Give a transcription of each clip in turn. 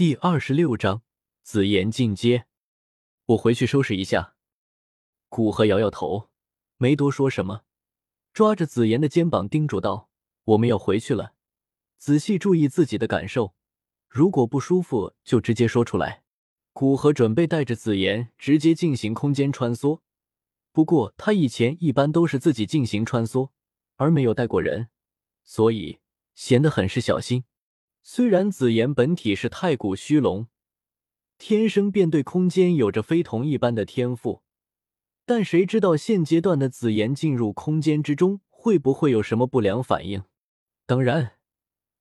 第二十六章紫妍进阶。我回去收拾一下。古河摇摇头，没多说什么，抓着紫妍的肩膀叮嘱道：“我们要回去了，仔细注意自己的感受，如果不舒服就直接说出来。”古河准备带着紫妍直接进行空间穿梭，不过他以前一般都是自己进行穿梭，而没有带过人，所以显得很是小心。虽然紫妍本体是太古虚龙，天生便对空间有着非同一般的天赋，但谁知道现阶段的紫妍进入空间之中会不会有什么不良反应？当然，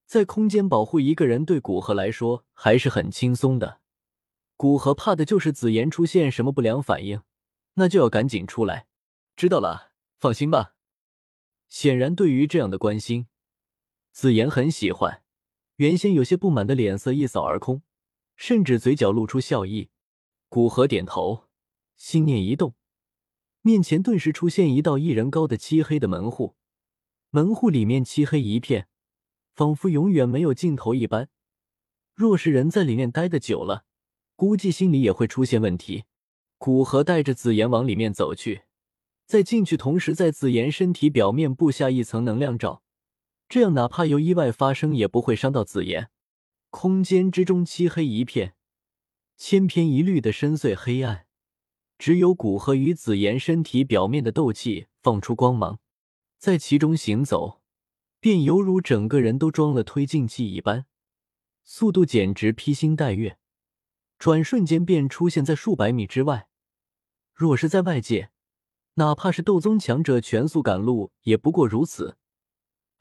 在空间保护一个人对古河来说还是很轻松的。古河怕的就是紫妍出现什么不良反应，那就要赶紧出来。知道了，放心吧。显然，对于这样的关心，紫妍很喜欢。原先有些不满的脸色一扫而空，甚至嘴角露出笑意。古河点头，心念一动，面前顿时出现一道一人高的漆黑的门户。门户里面漆黑一片，仿佛永远没有尽头一般。若是人在里面待的久了，估计心里也会出现问题。古河带着紫妍往里面走去，在进去同时，在紫妍身体表面布下一层能量罩。这样，哪怕有意外发生，也不会伤到紫妍。空间之中漆黑一片，千篇一律的深邃黑暗，只有古河与紫妍身体表面的斗气放出光芒，在其中行走，便犹如整个人都装了推进器一般，速度简直披星戴月，转瞬间便出现在数百米之外。若是在外界，哪怕是斗宗强者全速赶路，也不过如此。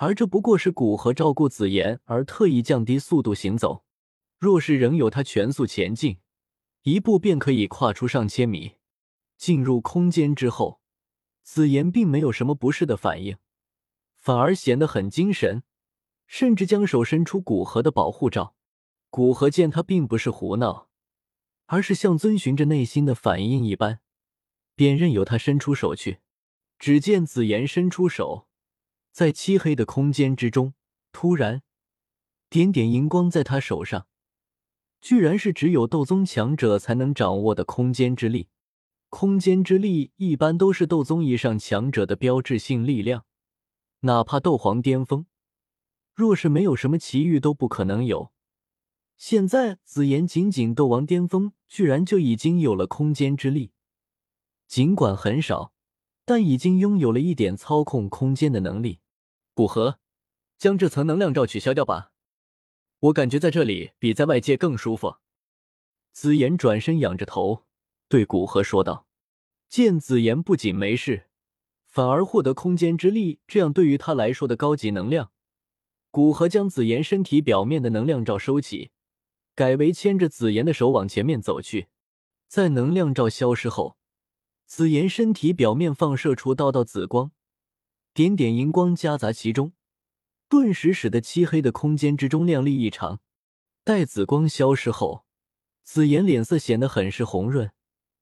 而这不过是古河照顾紫妍而特意降低速度行走。若是仍有他全速前进，一步便可以跨出上千米。进入空间之后，紫妍并没有什么不适的反应，反而显得很精神，甚至将手伸出古河的保护罩。古河见他并不是胡闹，而是像遵循着内心的反应一般，便任由他伸出手去。只见紫妍伸出手。在漆黑的空间之中，突然，点点荧光在他手上，居然是只有斗宗强者才能掌握的空间之力。空间之力一般都是斗宗以上强者的标志性力量，哪怕斗皇巅峰，若是没有什么奇遇都不可能有。现在紫妍仅仅斗王巅峰，居然就已经有了空间之力，尽管很少，但已经拥有了一点操控空间的能力。古河，将这层能量罩取消掉吧，我感觉在这里比在外界更舒服。紫妍转身仰着头对古河说道。见紫妍不仅没事，反而获得空间之力，这样对于他来说的高级能量，古河将紫妍身体表面的能量罩收起，改为牵着紫妍的手往前面走去。在能量罩消失后，紫妍身体表面放射出道道紫光。点点荧光夹杂其中，顿时使得漆黑的空间之中亮丽异常。待紫光消失后，紫妍脸色显得很是红润，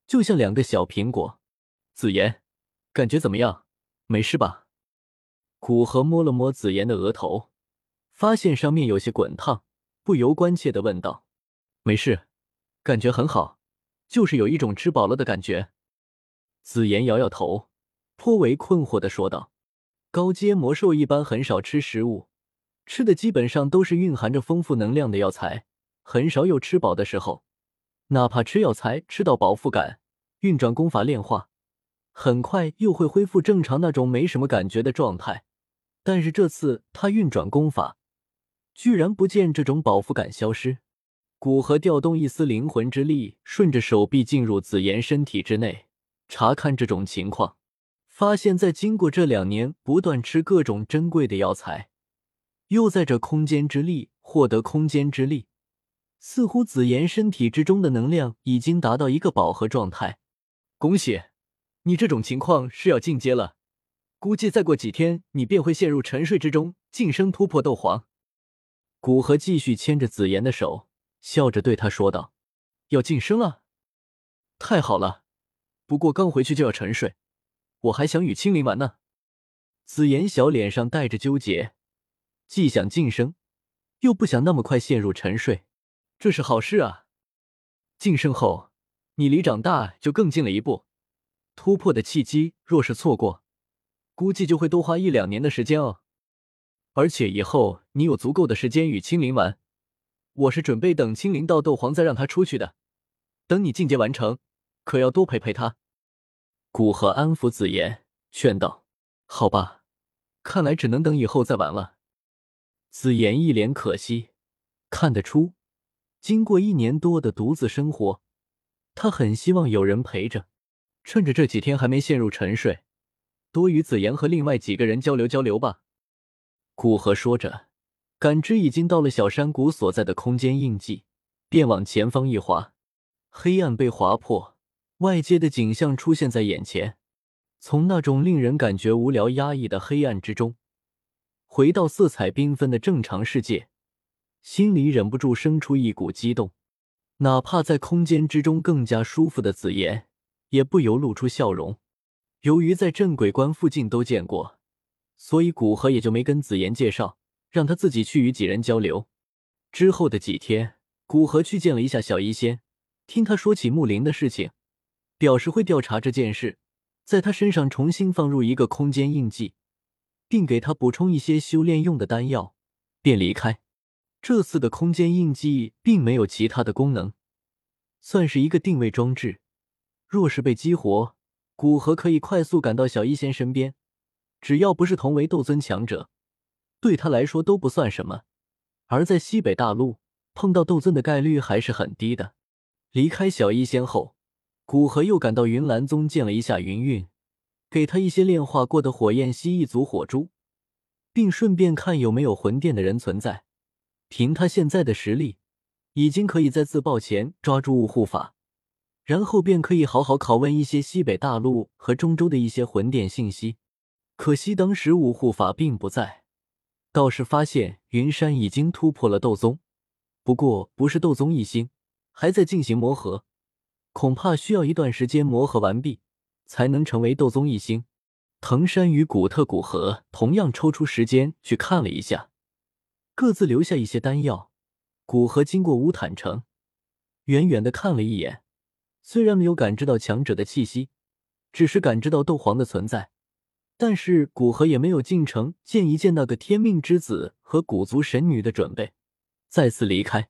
就像两个小苹果。紫妍，感觉怎么样？没事吧？古河摸了摸紫妍的额头，发现上面有些滚烫，不由关切的问道：“没事，感觉很好，就是有一种吃饱了的感觉。”紫妍摇摇头，颇为困惑的说道。高阶魔兽一般很少吃食物，吃的基本上都是蕴含着丰富能量的药材，很少有吃饱的时候。哪怕吃药材吃到饱腹感，运转功法炼化，很快又会恢复正常那种没什么感觉的状态。但是这次他运转功法，居然不见这种饱腹感消失。古河调动一丝灵魂之力，顺着手臂进入紫妍身体之内，查看这种情况。发现，在经过这两年不断吃各种珍贵的药材，又在这空间之力获得空间之力，似乎紫妍身体之中的能量已经达到一个饱和状态。恭喜，你这种情况是要进阶了，估计再过几天你便会陷入沉睡之中，晋升突破斗皇。古河继续牵着紫妍的手，笑着对他说道：“要晋升了，太好了！不过刚回去就要沉睡。”我还想与青灵玩呢。紫妍小脸上带着纠结，既想晋升，又不想那么快陷入沉睡。这是好事啊！晋升后，你离长大就更近了一步。突破的契机若是错过，估计就会多花一两年的时间哦。而且以后你有足够的时间与青灵玩，我是准备等青灵到斗皇再让他出去的。等你进阶完成，可要多陪陪他。古河安抚紫妍，劝道：“好吧，看来只能等以后再玩了。”紫妍一脸可惜，看得出，经过一年多的独自生活，他很希望有人陪着。趁着这几天还没陷入沉睡，多与紫妍和另外几个人交流交流吧。古河说着，感知已经到了小山谷所在的空间印记，便往前方一划，黑暗被划破，外界的景象出现在眼前。从那种令人感觉无聊压抑的黑暗之中，回到色彩缤纷的正常世界，心里忍不住生出一股激动。哪怕在空间之中更加舒服的紫妍，也不由露出笑容。由于在镇鬼关附近都见过。所以古河也就没跟紫妍介绍，让他自己去与几人交流。之后的几天，古河去见了一下小医仙，听他说起木灵的事情，表示会调查这件事，在他身上重新放入一个空间印记，并给他补充一些修炼用的丹药，便离开。这次的空间印记并没有其他的功能，算是一个定位装置。若是被激活，古河可以快速赶到小医仙身边。只要不是同为斗尊强者，对他来说都不算什么。而在西北大陆碰到斗尊的概率还是很低的。离开小医仙后，古河又赶到云岚宗见了一下云韵，给他一些炼化过的火焰蜥一族火珠，并顺便看有没有魂殿的人存在。凭他现在的实力，已经可以在自爆前抓住雾护法，然后便可以好好拷问一些西北大陆和中州的一些魂殿信息。可惜当时五护法并不在，倒是发现云山已经突破了斗宗，不过不是斗宗一星，还在进行磨合，恐怕需要一段时间磨合完毕，才能成为斗宗一星。藤山与古特古河同样抽出时间去看了一下，各自留下一些丹药。古河经过乌坦城，远远的看了一眼，虽然没有感知到强者的气息，只是感知到斗皇的存在。但是古河也没有进城见一见那个天命之子和古族神女的准备，再次离开。